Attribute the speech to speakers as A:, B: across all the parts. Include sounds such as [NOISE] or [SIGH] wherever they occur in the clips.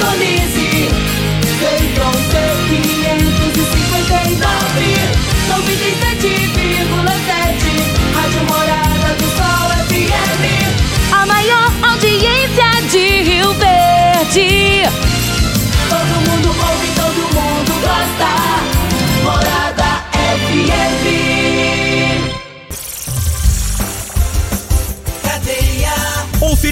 A: Indonésia.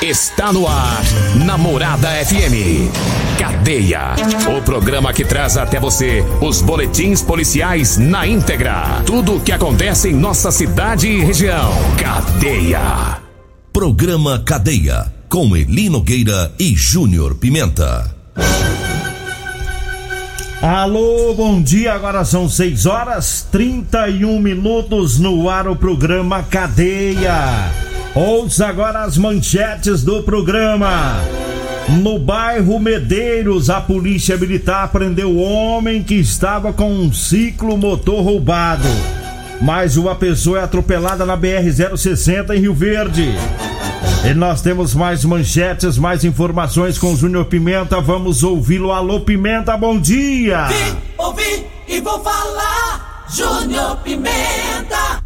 B: Está no ar, Namorada FM. Cadeia. O programa que traz até você os boletins policiais na íntegra. Tudo o que acontece em nossa cidade e região. Cadeia.
C: Programa Cadeia, com Eli Nogueira e Júnior Pimenta.
D: Alô, bom dia. Agora são 6 horas 31 minutos no ar o programa Cadeia. Ouça agora as manchetes do programa. No bairro Medeiros, a polícia militar prendeu o homem que estava com um ciclo motor roubado. Mais uma pessoa é atropelada na BR-060 em Rio Verde. E nós temos mais manchetes, mais informações com o Júnior Pimenta. Vamos ouvi-lo. Alô, Pimenta, bom dia!
A: Vi, ouvi e vou falar. Júnior Pimenta.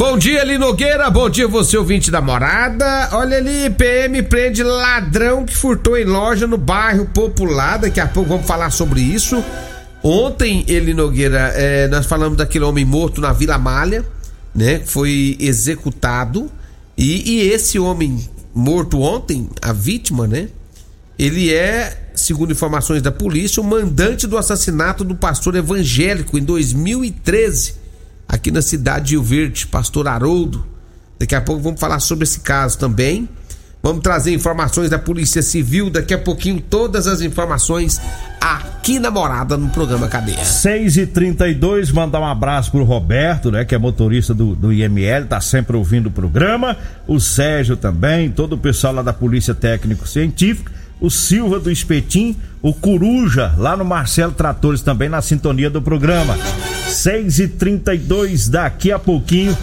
E: Bom dia, Eli Nogueira. Bom dia, você ouvinte da morada. Olha ali, PM prende ladrão que furtou em loja no bairro Popular. Daqui a pouco vamos falar sobre isso. Ontem, Eli Nogueira, eh, nós falamos daquele homem morto na Vila Malha, né? Que foi executado. E, e esse homem morto ontem, a vítima, né? Ele é, segundo informações da polícia, o mandante do assassinato do pastor evangélico em 2013 aqui na cidade de Rio Verde, pastor Haroldo. Daqui a pouco vamos falar sobre esse caso também. Vamos trazer informações da Polícia Civil, daqui a pouquinho todas as informações aqui na Morada no programa Cadeia.
D: 6 e 32 mandar um abraço pro Roberto, né? Que é motorista do, do IML, tá sempre ouvindo o programa. O Sérgio também, todo o pessoal lá da Polícia Técnico Científica. O Silva do Espetim, o Coruja, lá no Marcelo Tratores também na sintonia do programa. 6 e 32 daqui a pouquinho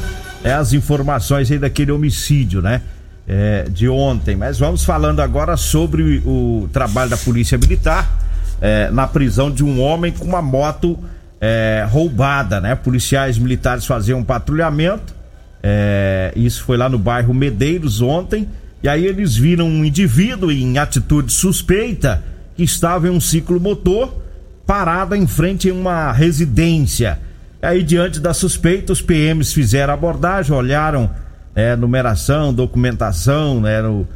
D: é as informações aí daquele homicídio, né? É, de ontem. Mas vamos falando agora sobre o trabalho da Polícia Militar é, na prisão de um homem com uma moto é, roubada, né? Policiais militares faziam um patrulhamento. é, isso foi lá no bairro Medeiros ontem. E aí eles viram um indivíduo em atitude suspeita que estava em um ciclo motor parado em frente a uma residência. Aí, diante da suspeita, os PMs fizeram abordagem, olharam é, numeração, documentação né, no-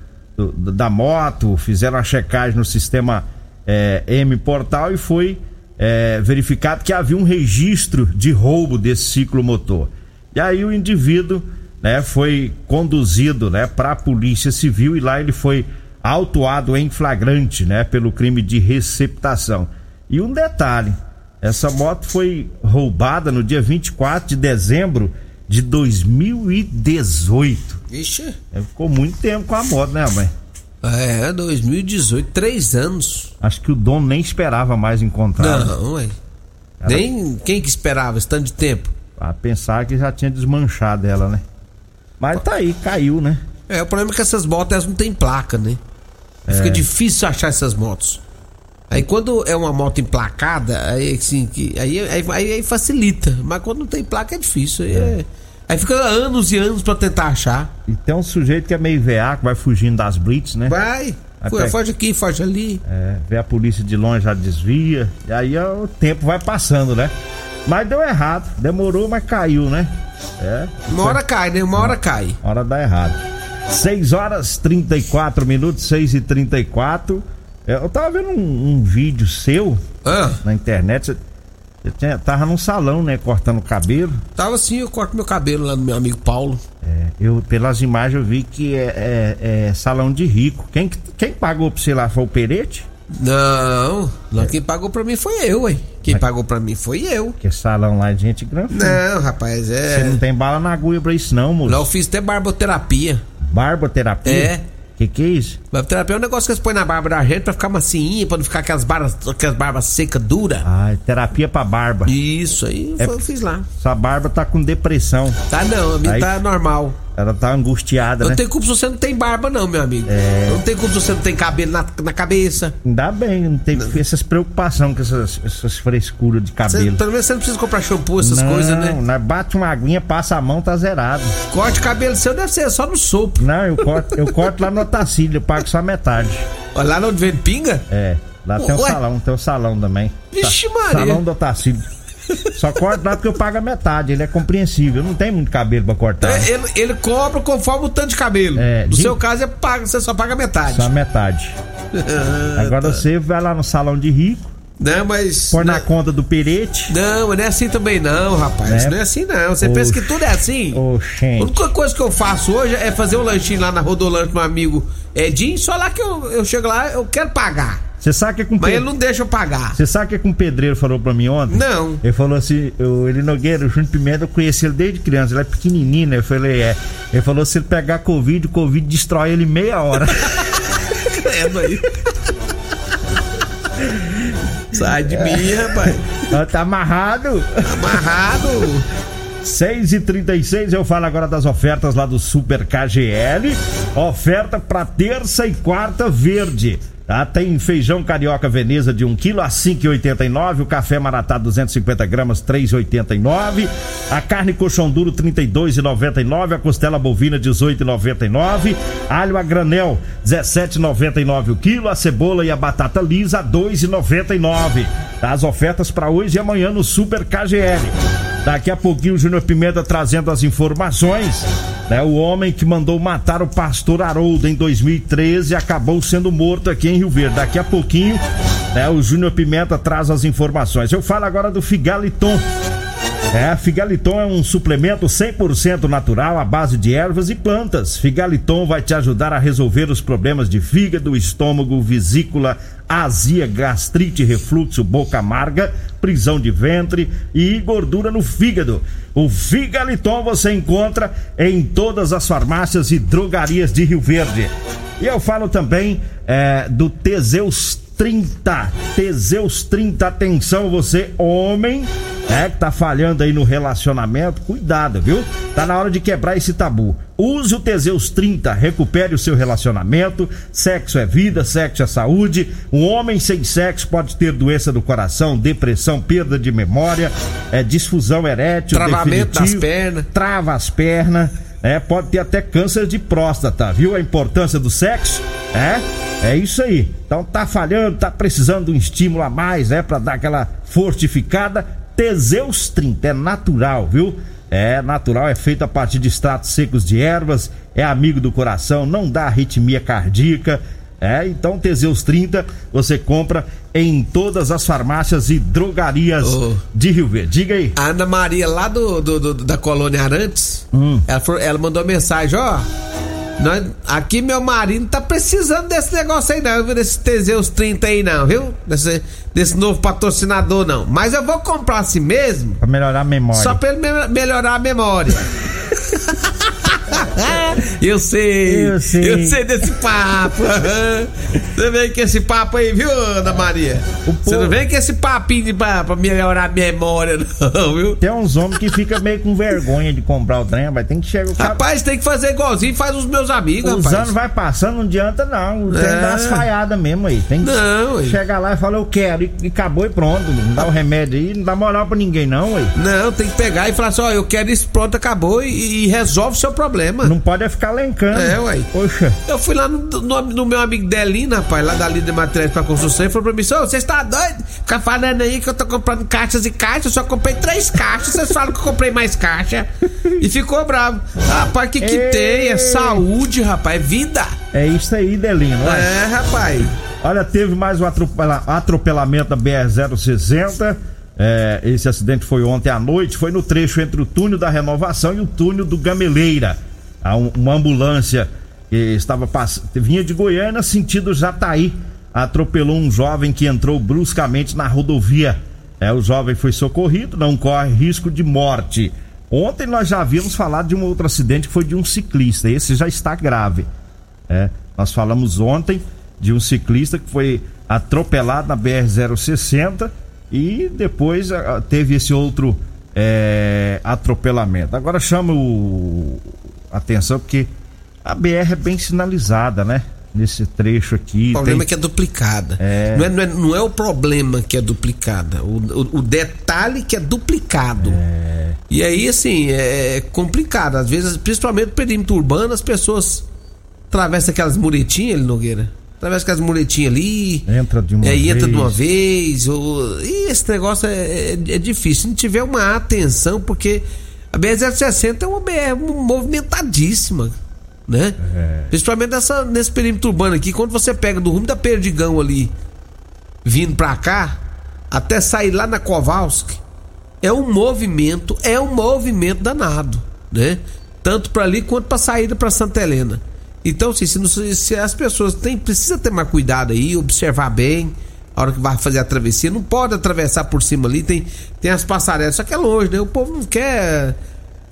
D: da moto, fizeram a checagem no sistema é, M Portal e foi é, verificado que havia um registro de roubo desse ciclo motor. E aí o indivíduo né, foi conduzido né, para a Polícia Civil e lá ele foi autuado em flagrante né, pelo crime de receptação. E um detalhe: essa moto foi roubada no dia 24 de dezembro de 2018.
E: Vixe.
D: É, Ficou muito tempo com a moto, né, mãe?
E: É, 2018, três anos.
D: Acho que o dono nem esperava mais encontrar.
E: Não, ué. Nem quem que esperava esse tanto de tempo?
D: A pensar que já tinha desmanchado ela, né? Mas tá aí, caiu, né?
E: É, o problema é que essas motos elas não têm placa, né? Fica difícil achar essas motos. Aí quando é uma moto emplacada, aí assim, que, aí, aí, aí- facilita. Mas quando não tem placa é difícil. Aí, é- aí fica anos e anos pra tentar achar.
D: E tem um sujeito que é meio veaco, vai fugindo das blitz, né?
E: Vai,
D: Até-
E: foge aqui, foge ali.
D: É, vê a polícia de longe, já desvia. E aí ó, o tempo vai passando, né? Mas deu errado. Demorou, mas caiu, né? É.
E: Uma hora cai, né? Uma hora cai.
D: Hora dá errado. 6 horas 34 minutos, 6 e 34 É, Eu tava vendo um, um vídeo seu
E: Ah,
D: na internet. Você- Você tinha- tava num salão, né? Cortando o cabelo.
E: Tava assim, eu corto meu cabelo lá no meu amigo Paulo.
D: É, eu, pelas imagens, eu vi que é, é- é salão de rico. Quem, que- quem pagou pra você lá foi o Perete?
E: Não, não, quem pagou pra mim foi eu, ué. Quem pagou pra mim foi eu.
D: Que é salão lá de gente grande.
E: Não, rapaz,
D: Você
E: é.
D: não tem bala na agulha pra isso, não, moço.
E: Lá eu fiz até barboterapia.
D: Barboterapia?
E: É.
D: Que que é isso?
E: Barboterapia é um negócio que eles põem na barba da gente pra ficar macinha, pra não ficar aquelas barbas, aquelas barbas secas, duras.
D: Ah, é terapia pra barba.
E: Isso aí
D: É-
E: foi, eu fiz lá.
D: Sua barba tá com depressão.
E: Tá não, a minha
D: Aí-
E: tá normal.
D: Ela tá angustiada,
E: Não
D: né?
E: tem culpa se você não tem barba, não, meu amigo.
D: É.
E: Não tem culpa se você não tem cabelo na, na cabeça.
D: Ainda bem, não tem essas preocupações com essas, essas frescuras de cabelo.
E: pelo menos você não precisa comprar shampoo, essas
D: não,
E: coisas, né?
D: nós bate uma aguinha, passa a mão, tá zerado.
E: Corte de cabelo seu deve ser só no sopro.
D: Não, eu corto, eu corto lá no Otacílio, eu pago só metade.
E: Olha lá onde vem pinga.
D: É, lá tem um
E: Ué?
D: salão, tem um salão também.
E: Vixe,
D: Sa-
E: Maria.
D: Salão do Otacílio. Só corto lá porque eu pago a metade, ele é compreensível, não tem muito cabelo pra cortar.
E: É, Ele, ele cobra conforme o tanto de cabelo.
D: É,
E: no
D: de-
E: seu caso, é paga, você só paga metade.
D: Só a metade. [LAUGHS] Agora você vai lá no salão de rico,
E: Não, mas.
D: põe
E: não,
D: na conta do perete.
E: não, mas não é assim também, não, rapaz.
D: Né?
E: Não é assim, não. Você
D: Oxe.
E: pensa que tudo é assim? A
D: Oxente.
E: única coisa que eu faço hoje é fazer um lanchinho lá na Rodolanche do meu amigo Edinho. Só lá que eu, eu chego lá, eu quero pagar.
D: Você sabe que é com
E: Mas ele não deixa eu pagar.
D: Você sabe o que, que um pedreiro falou pra mim ontem?
E: Não.
D: Ele falou assim, o ele Nogueira, o Júnior Pimenta, eu conheci ele desde criança, ele é pequenininho, né? Eu falei, é. Ele falou, se ele pegar Covid, o Covid destrói ele meia hora. [LAUGHS]
E: Credo aí. Sai de mim, rapaz. [LAUGHS]
D: Tá amarrado.
E: Amarrado.
D: 6 e 36 eu falo agora das ofertas lá do Super KGL. Oferta para terça e quarta verde. Tá? Tem feijão carioca Veneza de 1 kg a 5,89. O café maratá 250 gramas 3,89. A carne coxão duro 32,99. A costela bovina 18,99. Alho a granel 17,99 o quilo. A cebola e a batata lisa 2,99. Tá? As ofertas para hoje e amanhã no Super KGL. Daqui a pouquinho o Júnior Pimenta trazendo as informações. Né? O homem que mandou matar o pastor Haroldo em 2013 acabou sendo morto aqui em Rio Verde. Daqui a pouquinho né, o Júnior Pimenta traz as informações. Eu falo agora do Figaliton. É, Figaliton é um suplemento 100% natural à base de ervas e plantas. Figaliton vai te ajudar a resolver os problemas de fígado, estômago, vesícula, azia, gastrite, refluxo, boca amarga, prisão de ventre e gordura no fígado. O Figaliton você encontra em todas as farmácias e drogarias de Rio Verde. E eu falo também é, do Teseus 30. Teseus 30, atenção você, homem, é que tá falhando aí no relacionamento, cuidado, viu? Tá na hora de quebrar esse tabu. Use o Teseus 30, recupere o seu relacionamento. Sexo é vida, sexo é saúde. Um homem sem sexo pode ter doença do coração, depressão, perda de memória, é, disfusão erétil,
E: Travamento das pernas.
D: trava as pernas, é, pode ter até câncer de próstata, viu a importância do sexo? É, é isso aí. Então tá falhando, tá precisando de um estímulo a mais, né, Pra dar aquela fortificada. Teseus 30 é natural, viu? É natural, é feito a partir de extratos secos de ervas, é amigo do coração, não dá arritmia cardíaca. É, então Teseus 30 você compra em todas as farmácias e drogarias
E: Oh.
D: de Rio Verde. Diga aí.
E: A Ana Maria, lá do, do- do- da colônia Arantes,
D: Hum.
E: ela, falou- ela mandou mensagem, ó. nós- aqui meu marido não tá precisando desse negócio aí não, viu? Desse Teseus 30 aí não, viu? Desse, desse novo patrocinador não. Mas eu vou comprar assim mesmo,
D: Pra melhorar a memória.
E: só pra ele me- melhorar a memória. [LAUGHS] eu sei,
D: Eu sei.
E: eu sei desse papo. Você vem com esse papo aí, viu, Ana Maria?
D: O
E: Você
D: povo-
E: não vem com esse papinho de, pra, pra melhorar a memória, [LAUGHS] não, viu?
D: Tem uns homens que fica meio com vergonha de comprar o trem, mas tem que chegar.
E: Rapaz, tem que fazer igualzinho faz os meus amigos,
D: Os anos vai passando, não adianta não. O trem
E: É.
D: dá umas falhadas mesmo aí. Tem que
E: Não, ué.
D: chegar lá e falar, eu quero, e, e acabou e pronto. Não dá o remédio aí, não dá moral pra ninguém, não, ué.
E: Não, tem que pegar e falar assim, ó, eu quero isso, pronto, acabou e, e resolve o seu problema.
D: Não pode é ficar lencando.
E: É, ué.
D: Poxa,
E: Eu fui lá no, no- no meu amigo Delino, rapaz, lá da Líder Materiais pra Construção, e falou pra mim, "Ô, você está doido? Ficar falando aí que eu tô comprando caixas e caixas, eu só comprei três caixas, vocês falam que eu comprei mais caixa. E ficou bravo. Rapaz, que que
D: Ei.
E: tem? É saúde, rapaz, é vida.
D: é isso aí, Delino. Olha,
E: É, rapaz.
D: Olha, teve mais um atropela- atropelamento na BR-060. É, esse acidente foi ontem à noite, foi no trecho entre o túnel da Renovação e o túnel do Gameleira. Uma ambulância que estava pass... vinha de Goiânia sentido Jataí atropelou um jovem que entrou bruscamente na rodovia. É, o jovem foi socorrido, não corre risco de morte. Ontem nós já havíamos falado de um outro acidente que foi de um ciclista. Esse já está grave. É, nós falamos ontem de um ciclista que foi atropelado na BR-060 e depois uh, teve esse outro é, atropelamento. Agora chama o atenção porque a BR é bem sinalizada, né? Nesse trecho aqui.
E: O problema tem... é que é duplicada. É... Não, é, não, é, não é o problema que é duplicada, o, o, o detalhe que é duplicado. É... E aí, assim, é complicado. Às vezes, principalmente no perímetro urbano, as pessoas atravessam aquelas muretinhas ali, Nogueira através com as muletinhas ali.
D: Entra de uma
E: é,
D: vez.
E: Entra de uma vez. Ou, e esse negócio é, é, é, difícil. Se não tiver uma atenção, porque a BR-060 é uma BR movimentadíssima. Né? É. Principalmente nessa, nesse perímetro urbano aqui, quando você pega do rumo da Perdigão ali, vindo pra cá, até sair lá na Kowalski, é um movimento, é um movimento danado, né? Tanto para ali quanto para saída para Santa Helena. Então, assim, se, se, as pessoas têm, precisa ter mais cuidado aí, observar bem a hora que vai fazer a travessia, não pode atravessar por cima ali, tem, tem as passarelas, só que é longe, né? O povo não quer.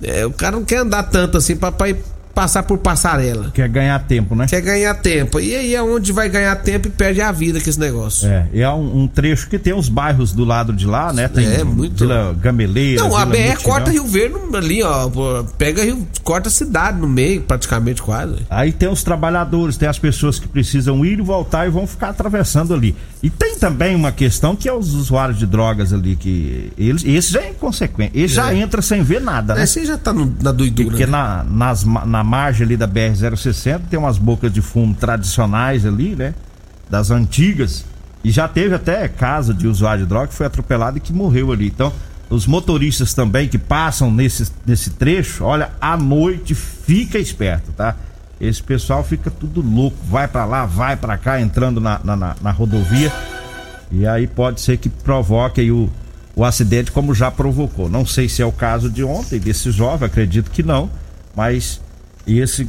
E: É, o cara não quer andar tanto assim pra, pra ir passar por passarela.
D: Quer ganhar tempo, né?
E: Quer ganhar tempo. E aí é onde vai ganhar tempo e perde a vida com esse negócio.
D: É, e é um, um, trecho que tem os bairros do lado de lá, né? Tem
E: é, muito.
D: Vila Gameleira.
E: Não, a BR Mutirão. corta Rio Verde ali, ó. Pega Rio, corta a cidade no meio, praticamente quase.
D: Aí tem os trabalhadores, tem as pessoas que precisam ir e voltar e vão ficar atravessando ali. E tem também uma questão que é os usuários de drogas ali, que eles, esse já é inconsequente. Ele é. já entra sem ver nada, né?
E: Esse já tá no, na doidura.
D: Porque
E: né?
D: na, nas, na margem ali da BR-060 tem umas bocas de fumo tradicionais ali, né? Das antigas. E já teve até caso de usuário de droga que foi atropelado e que morreu ali. Então, os motoristas também que passam nesse, nesse trecho, olha, à noite fica esperto, tá? Esse pessoal fica tudo louco, vai para lá, vai para cá, entrando na, na, na, rodovia. E aí pode ser que provoque aí o, o acidente como já provocou. Não sei se é o caso de ontem, desse jovem, acredito que não, mas esse,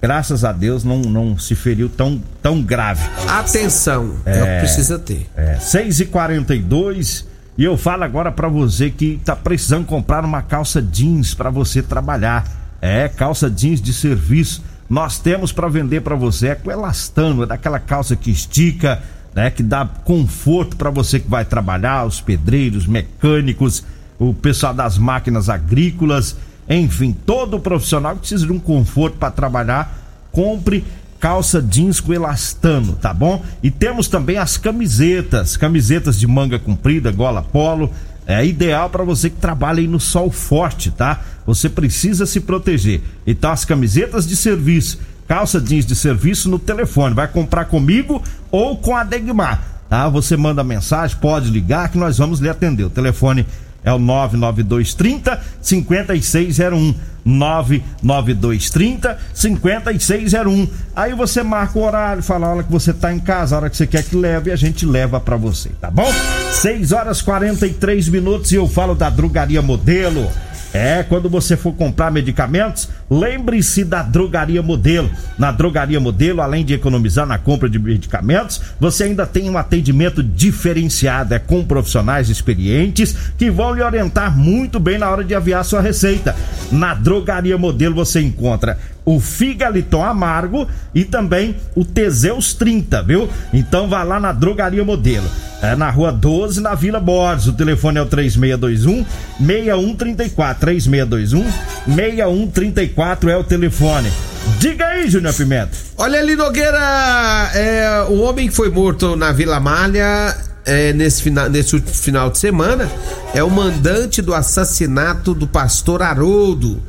D: graças a Deus, não, não se feriu tão, tão grave.
E: Atenção, é, é o que precisa ter.
D: É, 6h42 e eu falo agora para você que tá precisando comprar uma calça jeans para você trabalhar. É, calça jeans de serviço. Nós temos para vender para você. É com elastano, é daquela calça que estica, né? Que dá conforto para você que vai trabalhar, os pedreiros, mecânicos, o pessoal das máquinas agrícolas enfim, todo profissional que precisa de um conforto para trabalhar, compre calça jeans com elastano, tá bom? E temos também as camisetas, camisetas de manga comprida, gola polo, é ideal para você que trabalha aí no sol forte, tá? Você precisa se proteger. Então as camisetas de serviço, calça jeans de serviço no telefone, vai comprar comigo ou com a Degmar, tá? Você manda mensagem, pode ligar que nós vamos lhe atender. O telefone é o 99230 5601. 99230 5601. Aí você marca o horário, fala a hora que você tá em casa, a hora que você quer que leve, e a gente leva para você, tá bom? 6 horas 43 minutos e eu falo da Drogaria Modelo. É, quando você for comprar medicamentos, lembre-se da Drogaria Modelo. Na Drogaria Modelo, além de economizar na compra de medicamentos, você ainda tem um atendimento diferenciado, é com profissionais experientes que vão lhe orientar muito bem na hora de aviar sua receita. Na Drogaria Modelo você encontra o Figaliton Amargo e também o Teseus 30, viu? Então vá lá na Drogaria Modelo. É na rua 12, na Vila Borges. O telefone é o 3621 6134. 3621 6134 é o telefone. Diga aí, Júnior Pimenta.
E: Olha ali, Nogueira, é, o homem que foi morto na Vila Malha é, nesse, final, nesse último final de semana é o mandante do assassinato do pastor Haroldo.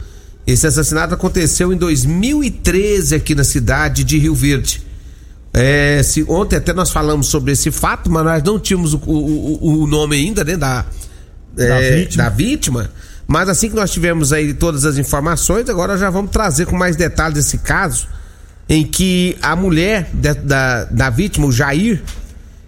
E: Esse assassinato aconteceu em 2013 aqui na cidade de Rio Verde. É, se, ontem até nós falamos sobre esse fato, mas nós não tínhamos o, o, o nome ainda, né, da, é, da, vítima. da, vítima. Mas assim que nós tivemos aí todas as informações, agora já vamos trazer com mais detalhes esse caso, em que a mulher de, da, da vítima, o Jair,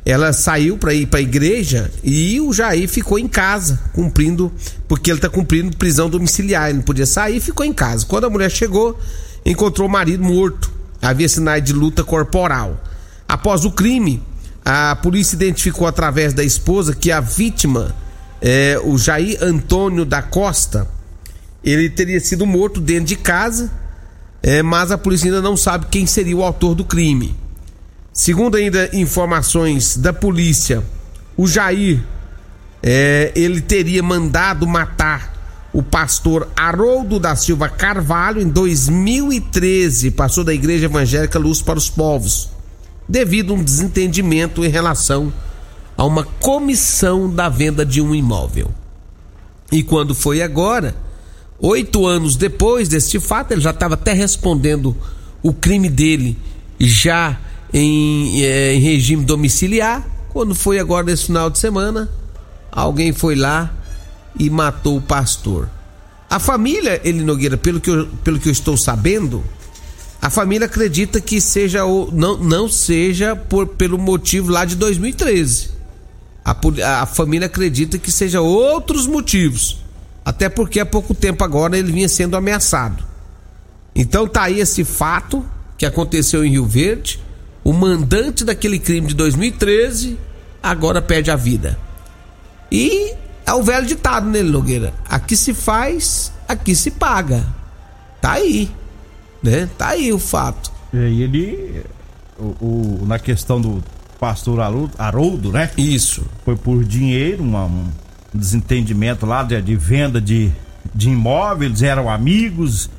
E: ela saiu para ir para a igreja e o Jair ficou em casa, cumprindo, porque ele tá cumprindo prisão domiciliar, ele não podia sair, ficou em casa. Quando a mulher chegou, encontrou o marido morto. Havia sinais de luta corporal. Após o crime, a polícia identificou através da esposa que a vítima, é, o Jair Antônio da Costa, ele teria sido morto dentro de casa, é, mas a polícia ainda não sabe quem seria o autor do crime. Segundo ainda informações da polícia, o Jair é, ele teria mandado matar o pastor Haroldo da Silva Carvalho em 2013, pastor da Igreja Evangélica Luz para os Povos, devido a um desentendimento em relação a uma comissão da venda de um imóvel. E quando foi agora, oito anos depois deste fato, ele já estava até respondendo o crime dele já em, é, em regime domiciliar. Quando foi agora nesse final de semana, alguém foi lá e matou o pastor. A família, ele Nogueira, pelo que eu, pelo que eu estou sabendo, a família acredita que seja o não, não seja por pelo motivo lá de 2013. A, a família acredita que seja outros motivos. Até porque há pouco tempo agora ele vinha sendo ameaçado. Então tá aí esse fato que aconteceu em Rio Verde o mandante daquele crime de 2013 agora perde a vida. E é o velho ditado nele, Nogueira. Aqui se faz, aqui se paga. Tá aí. Né? Tá aí o fato.
D: E ele, o, o, na questão do pastor Haroldo, né?
E: Isso.
D: Foi por dinheiro, uma, um desentendimento lá de, de venda de, de imóveis, eram amigos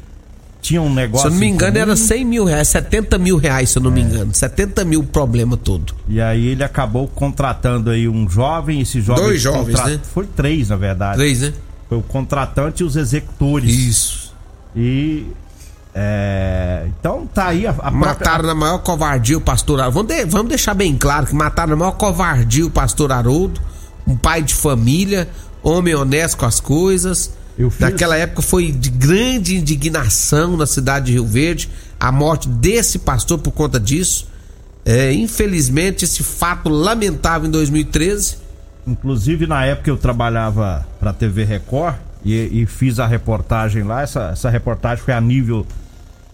D: tinha um negócio.
E: Se eu não me engano, era 100 mil reais, 70 mil reais, se eu não é. me engano. 70 mil problema todo.
D: E aí ele acabou contratando aí um jovem, esse jovem.
E: Dois jovens, contra... né?
D: Foi três, na verdade.
E: Três, né?
D: Foi o contratante e os executores.
E: Isso.
D: E. É... Então tá aí a, a
E: Mataram própria... na maior covardia o pastor Haroldo. Vamos, de... Vamos deixar bem claro que mataram na maior covardia o pastor Haroldo, um pai de família, homem honesto com as coisas Fiz... Naquela época foi de grande indignação na cidade de Rio Verde a morte desse pastor por conta disso. É, infelizmente, esse fato lamentável em 2013.
D: Inclusive, na época eu trabalhava para a TV Record e, e, fiz a reportagem lá. Essa, essa reportagem foi a nível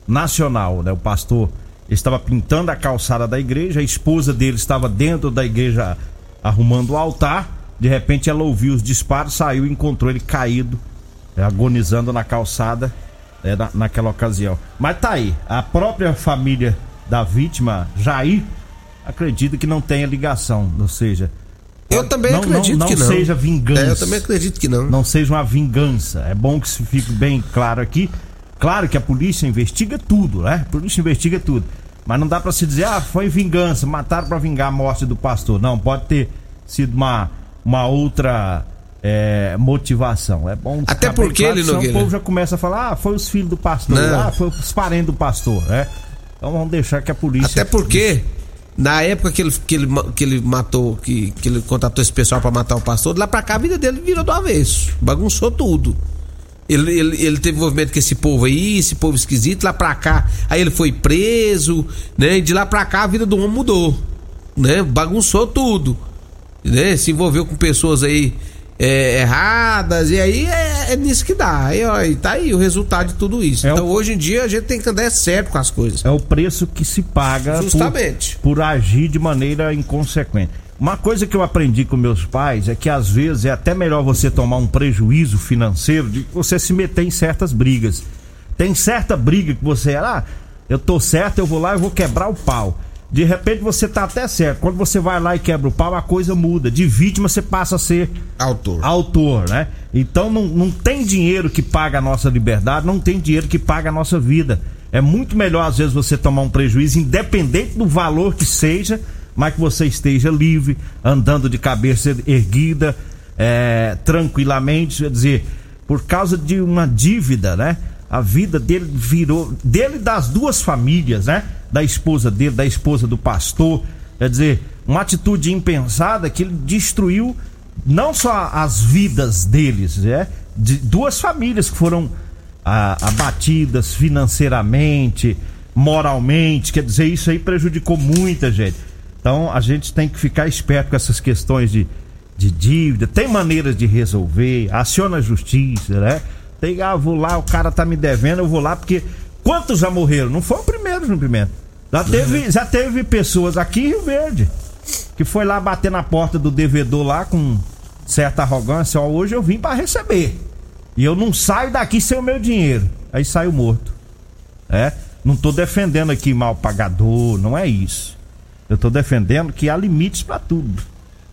D: nacional. Né? O pastor estava pintando a calçada da igreja, a esposa dele estava dentro da igreja arrumando o altar. De repente, ela ouviu os disparos, saiu e encontrou ele caído agonizando na calçada é, na, naquela ocasião. Mas tá aí, a própria família da vítima, Jair, acredita que não tenha ligação, ou seja.
E: Eu também
D: não,
E: acredito
D: não,
E: que não.
D: Não seja vingança. É,
E: eu também acredito que não.
D: Não seja uma vingança. É bom que isso fique bem claro aqui. Claro que a polícia investiga tudo, né? A polícia investiga tudo. Mas não dá para se dizer, ah, foi vingança, mataram para vingar a morte do pastor. Não, pode ter sido uma, uma outra é, motivação. É bom.
E: Até porque ele não.
D: O povo já começa a falar, ah, foi os filhos do pastor, não. ah, foi os parentes do pastor, né? Então vamos deixar que a polícia.
E: Até porque na época que ele, que ele, que ele matou, que, que ele contratou esse pessoal para matar o pastor, de lá pra cá a vida dele virou do avesso, bagunçou tudo. Ele, ele, ele teve envolvimento com esse povo aí, esse povo esquisito, lá pra cá. Aí ele foi preso, né? E de lá pra cá a vida do homem mudou, né? Bagunçou tudo, né? Se envolveu com pessoas aí é, erradas, e aí é, é, nisso que dá. Aí, ó, e tá aí o resultado de tudo isso. É então o... hoje em dia a gente tem que andar certo com as coisas.
D: É o preço que se paga
E: Justamente.
D: Por, por agir de maneira inconsequente. Uma coisa que eu aprendi com meus pais é que às vezes é até melhor você tomar um prejuízo financeiro de você se meter em certas brigas. Tem certa briga que você, ah, eu tô certo, eu vou lá e vou quebrar o pau. De repente você tá até certo. Quando você vai lá e quebra o pau, a coisa muda. De vítima você passa a ser
E: autor.
D: Autor, né? Então não, não tem dinheiro que paga a nossa liberdade, não tem dinheiro que paga a nossa vida. É muito melhor às vezes você tomar um prejuízo, independente do valor que seja, mas que você esteja livre, andando de cabeça erguida, é, tranquilamente. Quer dizer, por causa de uma dívida, né? A vida dele virou. Dele das duas famílias, né? da esposa dele, da esposa do pastor. Quer dizer, uma atitude impensada que ele destruiu não só as vidas deles, é, de duas famílias que foram ah, abatidas financeiramente, moralmente. Quer dizer, isso aí prejudicou muita gente. Então a gente tem que ficar esperto com essas questões de, de dívida. Tem maneiras de resolver, aciona a justiça, né? Tem, ah, vou lá, o cara tá me devendo, eu vou lá, porque quantos já morreram? Não foi o primeiro, no Pimenta. Já teve, já teve pessoas aqui em Rio Verde que foi lá bater na porta do devedor lá com certa arrogância, ó, hoje eu vim para receber. E eu não saio daqui sem o meu dinheiro. Aí saiu morto. É? Não tô defendendo aqui mal pagador, não é isso. Eu tô defendendo que há limites para tudo.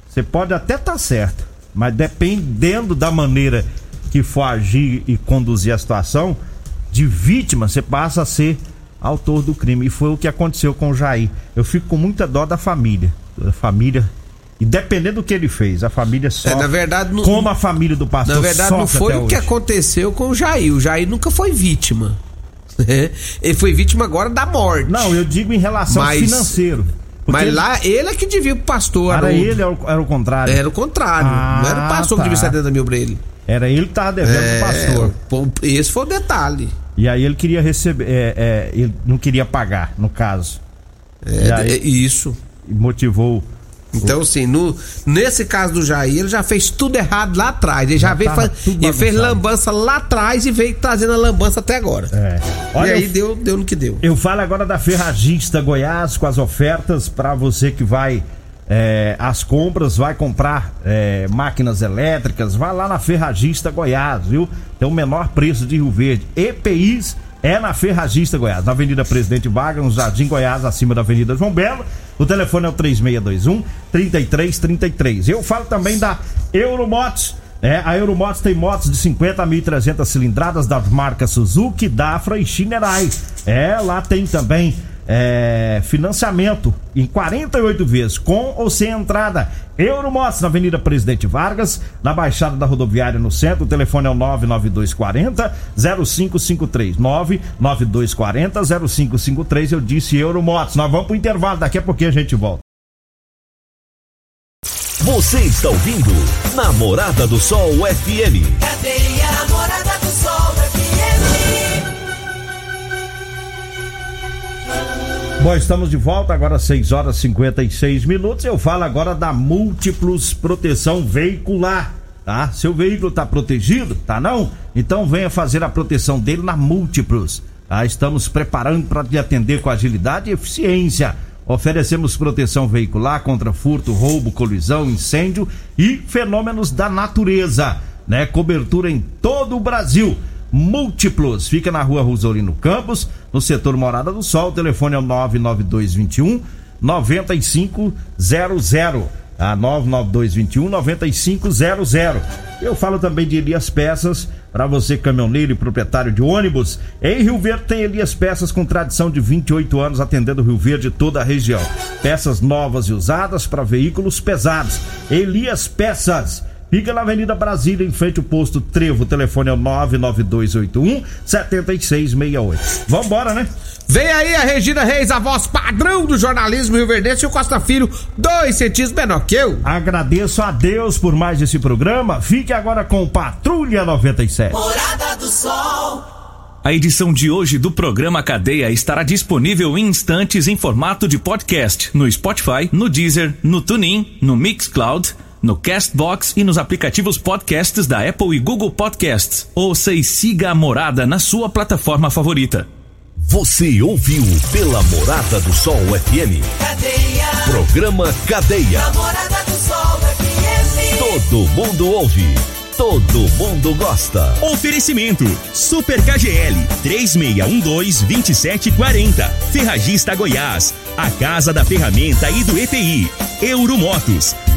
D: Você pode até estar tá certo, mas dependendo da maneira que for agir e conduzir a situação, de vítima você passa a ser autor do crime. E foi o que aconteceu com o Jair. Eu fico com muita dó da família. Da família e dependendo do que ele fez, a família sofre. É,
E: na verdade, não,
D: como a família do pastor
E: Na verdade, não foi o que aconteceu com o Jair. O Jair nunca foi vítima. ele foi vítima agora da morte.
D: Não, eu digo em relação Mas... financeiro.
E: Mas lá ele é que devia pro pastor.
D: Era ele, era o, era o contrário.
E: Era o contrário. Ah, não era o pastor tá. que devia 70 mil pra ele.
D: Era ele que tava devendo é, pro
E: pastor. Esse foi o detalhe.
D: E aí ele queria receber. É, é, ele não queria pagar, no caso.
E: É, aí, é isso.
D: Motivou
E: então, assim, no, nesse caso do Jair, ele já fez tudo errado lá atrás. Ele já, já veio faz, ele fez lambança lá atrás e veio trazendo a lambança até agora. É. Olha, e aí eu, deu, deu no que deu.
D: Eu falo agora da Ferragista Goiás com as ofertas para você que vai é, às compras, vai comprar é, máquinas elétricas, vai lá na Ferragista Goiás, viu? Tem o menor preço de Rio Verde. EPIs é na Ferragista Goiás, na Avenida Presidente Vargas, no Jardim Goiás, acima da Avenida João Belo. O telefone é o 3621 3333. Eu falo também da Euromotos. É, a Euromotos tem motos de 50 a 1.300 cilindradas das marcas Suzuki, Dafra e Shinerai. É, lá tem também é, financiamento em 48 vezes, com ou sem entrada. Euromotos na Avenida Presidente Vargas, na Baixada da Rodoviária no centro. O telefone é o 99240 0553. 99240 0553. Eu disse Euromotos. Nós vamos pro intervalo, daqui a pouquinho a gente volta.
C: Você está ouvindo Namorada do Sol FM.
A: Cadeia
D: Bom, estamos de volta agora 6 horas e 56 minutos. Eu falo agora da Múltiplos Proteção Veicular, tá? Seu veículo tá protegido, tá não? Então venha fazer a proteção dele na Múltiplos. Tá? Estamos preparando para te atender com agilidade e eficiência. Oferecemos proteção veicular contra furto, roubo, colisão, incêndio e fenômenos da natureza, né? Cobertura em todo o Brasil múltiplos. Fica na rua Rosolino Campos, no setor Morada do Sol. O telefone é o 99221 9500. A 99221 9500. Eu falo também de Elias Peças, para você caminhoneiro e proprietário de ônibus. Em Rio Verde tem Elias Peças com tradição de 28 anos atendendo Rio Verde e toda a região. Peças novas e usadas para veículos pesados. Elias Peças Fica na Avenida Brasília, em frente ao posto Trevo. O telefone é o 99281 7668. Vambora, né?
E: Vem aí a Regina Reis, a voz padrão do jornalismo Rio Verdense e o Costa Filho, dois centímetros menor que eu.
D: Agradeço a Deus por mais esse programa. Fique agora com Patrulha 97.
A: Morada do Sol.
F: A edição de hoje do programa Cadeia estará disponível em instantes em formato de podcast no Spotify, no Deezer, no TuneIn, no Mixcloud no Castbox e nos aplicativos podcasts da Apple e Google Podcasts. Ouça e siga a Morada na sua plataforma favorita.
C: Você ouviu pela Morada do Sol FM.
A: Cadeia.
C: Programa Cadeia.
A: Morada do Sol FM.
C: Todo mundo ouve todo mundo gosta.
F: Oferecimento: Super KGL 3612-2740. Ferragista Goiás, a casa da ferramenta e do EPI. Euromotos,